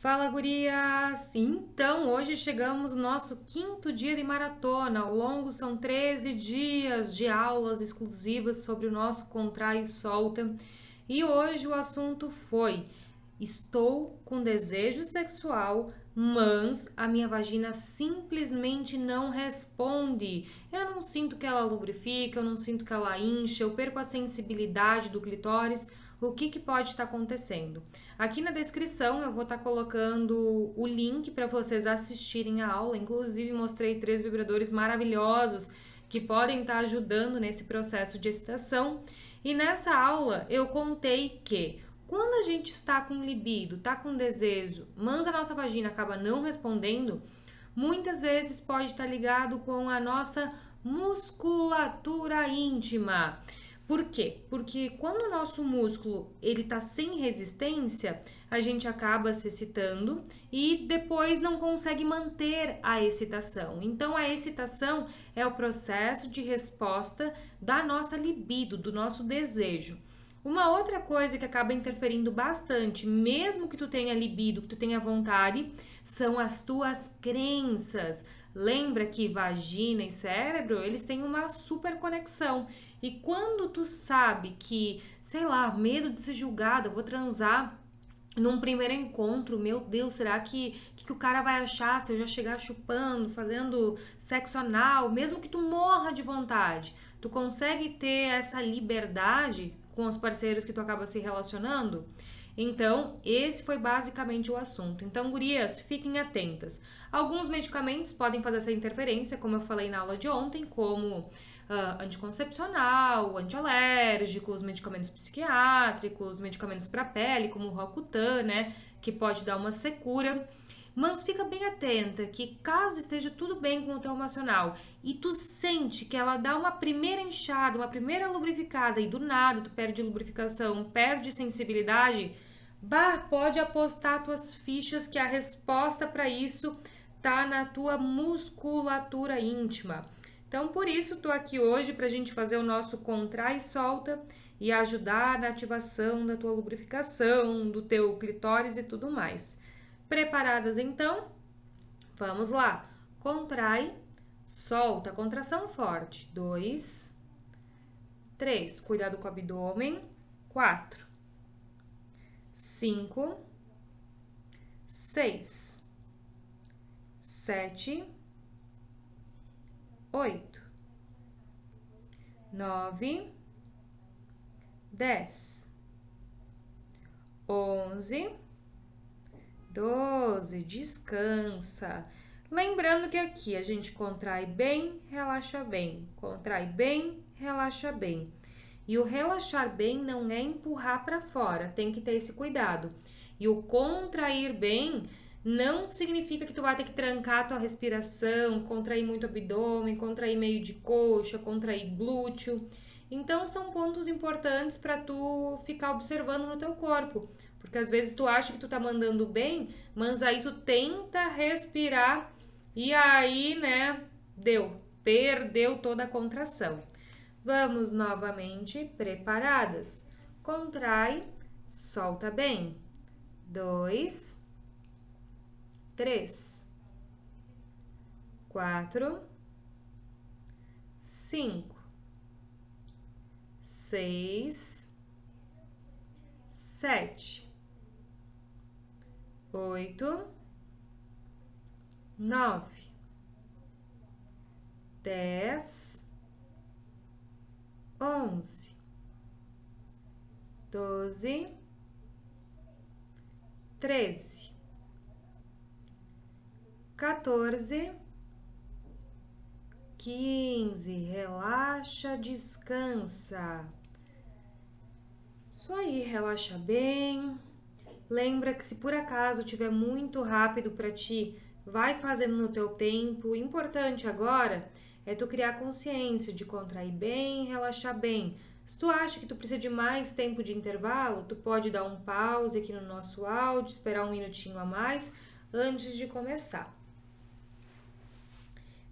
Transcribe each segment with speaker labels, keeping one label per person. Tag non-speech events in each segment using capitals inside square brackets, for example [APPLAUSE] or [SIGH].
Speaker 1: Fala, gurias! Então, hoje chegamos no nosso quinto dia de maratona. Ao longo são 13 dias de aulas exclusivas sobre o nosso contrai e solta. E hoje o assunto foi: estou com desejo sexual, mas a minha vagina simplesmente não responde. Eu não sinto que ela lubrifica, eu não sinto que ela incha, eu perco a sensibilidade do clitóris o que, que pode estar acontecendo. Aqui na descrição eu vou estar colocando o link para vocês assistirem a aula. Inclusive, mostrei três vibradores maravilhosos que podem estar ajudando nesse processo de excitação. E nessa aula eu contei que quando a gente está com libido, está com desejo, mas a nossa vagina acaba não respondendo, muitas vezes pode estar ligado com a nossa musculatura íntima. Por quê? Porque quando o nosso músculo ele tá sem resistência, a gente acaba se excitando e depois não consegue manter a excitação. Então a excitação é o processo de resposta da nossa libido, do nosso desejo. Uma outra coisa que acaba interferindo bastante, mesmo que tu tenha libido, que tu tenha vontade, são as tuas crenças. Lembra que vagina e cérebro, eles têm uma super conexão. E quando tu sabe que, sei lá, medo de ser julgada, vou transar num primeiro encontro, meu Deus, será que, que, que o cara vai achar se eu já chegar chupando, fazendo sexo anal, mesmo que tu morra de vontade? Tu consegue ter essa liberdade com os parceiros que tu acaba se relacionando? Então, esse foi basicamente o assunto. Então, gurias, fiquem atentas. Alguns medicamentos podem fazer essa interferência, como eu falei na aula de ontem, como uh, anticoncepcional, antialérgicos, medicamentos psiquiátricos, medicamentos para pele, como o Rocutan, né, que pode dar uma secura. Mas fica bem atenta que caso esteja tudo bem com o teu emocional e tu sente que ela dá uma primeira inchada, uma primeira lubrificada e do nada tu perde lubrificação, perde sensibilidade, Bah, pode apostar tuas fichas que a resposta para isso tá na tua musculatura íntima. Então, por isso, tô aqui hoje para a gente fazer o nosso contrai e solta e ajudar na ativação da tua lubrificação, do teu clitóris e tudo mais. Preparadas então? Vamos lá. Contrai, solta, contração forte. Dois, três. Cuidado com o abdômen. Quatro cinco, seis, sete, oito, nove, dez, onze, doze. Descansa. Lembrando que aqui a gente contrai bem, relaxa bem, contrai bem, relaxa bem. E o relaxar bem não é empurrar para fora, tem que ter esse cuidado. E o contrair bem não significa que tu vai ter que trancar tua respiração, contrair muito abdômen, contrair meio de coxa, contrair glúteo. Então são pontos importantes para tu ficar observando no teu corpo, porque às vezes tu acha que tu tá mandando bem, mas aí tu tenta respirar e aí, né, deu, perdeu toda a contração. Vamos novamente preparadas. Contrai, solta bem. Dois, três, quatro, cinco, seis, sete, oito, nove, dez. Onze, doze, treze, quatorze, quinze. Relaxa, descansa. Isso aí, relaxa bem. Lembra que se por acaso tiver muito rápido para ti, vai fazendo no teu tempo. Importante agora é tu criar consciência de contrair bem relaxar bem. Se tu acha que tu precisa de mais tempo de intervalo, tu pode dar um pause aqui no nosso áudio, esperar um minutinho a mais antes de começar.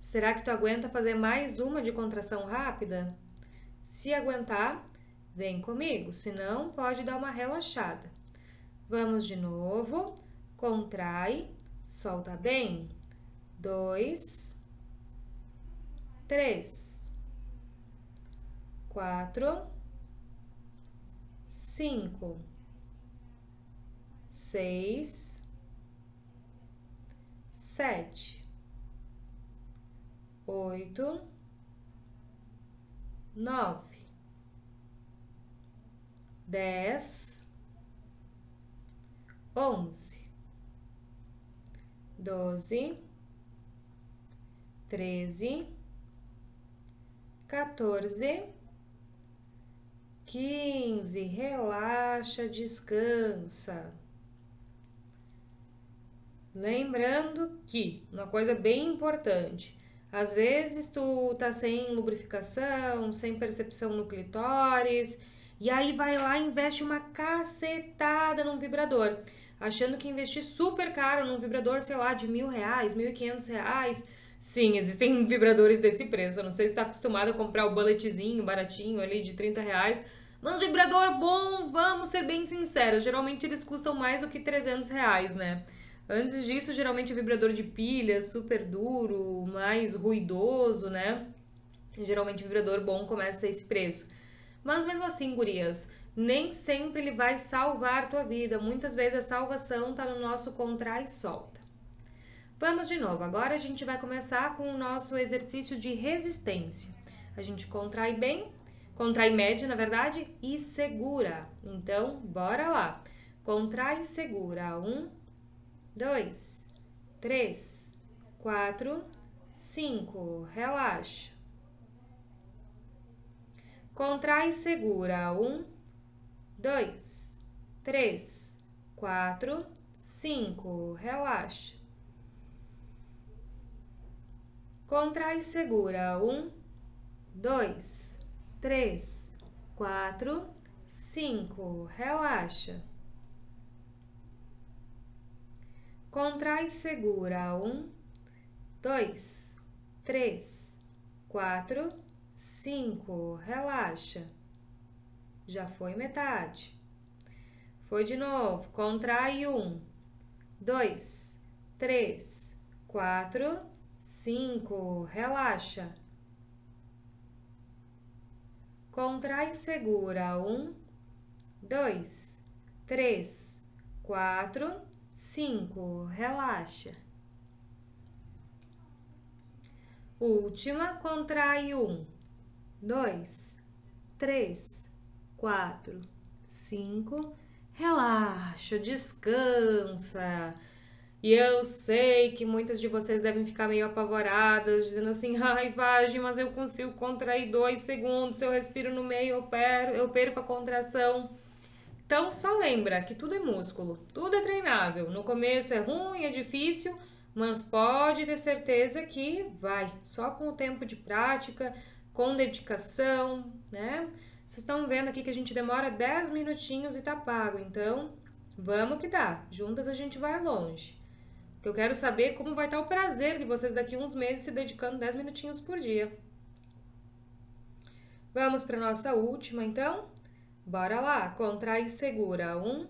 Speaker 1: Será que tu aguenta fazer mais uma de contração rápida? Se aguentar, vem comigo, se não, pode dar uma relaxada. Vamos de novo. contrai, solta bem. Dois, três, quatro, cinco, seis, sete, oito, nove, dez, onze, doze, treze, quatorze, quinze. Relaxa, descansa. Lembrando que uma coisa bem importante, às vezes tu tá sem lubrificação, sem percepção no clitóris, e aí vai lá e investe uma cacetada num vibrador, achando que investir super caro num vibrador, sei lá, de mil reais, mil e quinhentos reais. Sim, existem [LAUGHS] vibradores desse preço. Eu não sei se está acostumado a comprar o bulletzinho baratinho ali de 30 reais. Mas vibrador bom, vamos ser bem sinceros, geralmente eles custam mais do que 300 reais, né? Antes disso, geralmente o vibrador de pilha, super duro, mais ruidoso, né? Geralmente o vibrador bom começa a esse preço. Mas mesmo assim, gurias, nem sempre ele vai salvar tua vida. Muitas vezes a salvação tá no nosso contrai e solta. Vamos de novo. Agora a gente vai começar com o nosso exercício de resistência. A gente contrai bem, contrai médio, na verdade, e segura. Então, bora lá. Contrai e segura. Um, dois, três, quatro, cinco. Relaxa. Contrai e segura. Um, dois, três, quatro, cinco. Relaxa. Contrai e segura. Um, dois, três, quatro, cinco. Relaxa. Contrai e segura. Um, dois, três, quatro, cinco. Relaxa. Já foi metade. Foi de novo. Contrai um, dois, três, quatro, cinco. Relaxa. Contrai segura. Um, dois, três, quatro, cinco. Relaxa. Última, contrai um, dois, três, quatro, cinco. Relaxa, descansa. E eu sei que muitas de vocês devem ficar meio apavoradas, dizendo assim: [LAUGHS] ai, Vagem, mas eu consigo contrair dois segundos, se eu respiro no meio, eu, perco, eu perco a contração. Então, só lembra que tudo é músculo, tudo é treinável. No começo é ruim, é difícil, mas pode ter certeza que vai. Só com o tempo de prática, com dedicação, né? Vocês estão vendo aqui que a gente demora 10 minutinhos e tá pago, então vamos que dá. Juntas a gente vai longe. Eu quero saber como vai estar o prazer de vocês daqui uns meses se dedicando 10 minutinhos por dia. Vamos para nossa última, então? Bora lá, contrai e segura. Um,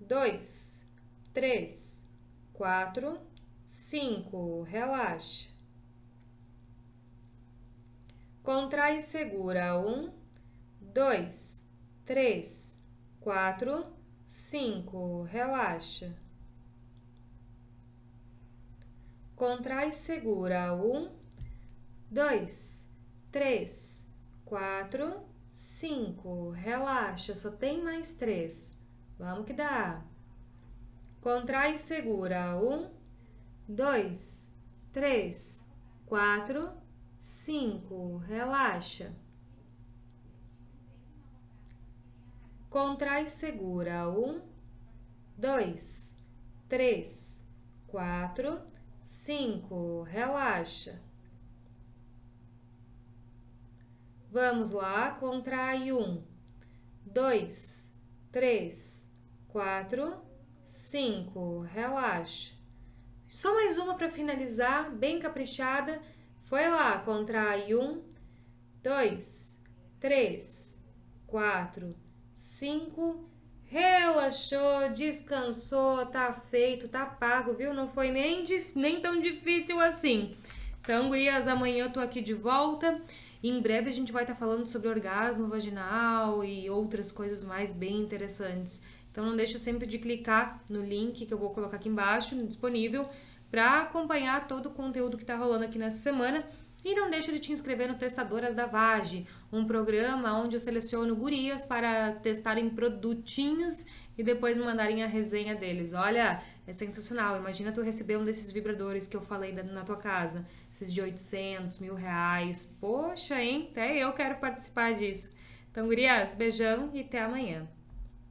Speaker 1: dois, três, quatro, cinco. Relaxa. Contrai e segura. Um, dois, três, quatro, cinco. Relaxa. Contrai e segura. Um, dois, três, quatro, cinco. Relaxa, só tem mais três. Vamos que dá. Contrai e segura. Um, dois, três, quatro, cinco. Relaxa. Contrai segura. Um, dois, três, quatro, cinco. Relaxa. Vamos lá, contrai um, dois, três, quatro, cinco. Relaxa. Só mais uma para finalizar, bem caprichada. Foi lá, contrai um, dois, três, quatro, cinco. relaxou, descansou, tá feito, tá pago, viu? Não foi nem, nem tão difícil assim. Então, gurias, amanhã eu tô aqui de volta. Em breve a gente vai estar tá falando sobre orgasmo vaginal e outras coisas mais bem interessantes. Então não deixa sempre de clicar no link que eu vou colocar aqui embaixo, disponível, para acompanhar todo o conteúdo que está rolando aqui nessa semana. E não deixa de te inscrever no Testadoras da Vage, um programa onde eu seleciono gurias para testarem produtinhos e depois mandarem a resenha deles. Olha, é sensacional. Imagina tu receber um desses vibradores que eu falei na tua casa, esses de 800, mil reais. Poxa, hein? Até eu quero participar disso. Então, gurias, beijão e até amanhã.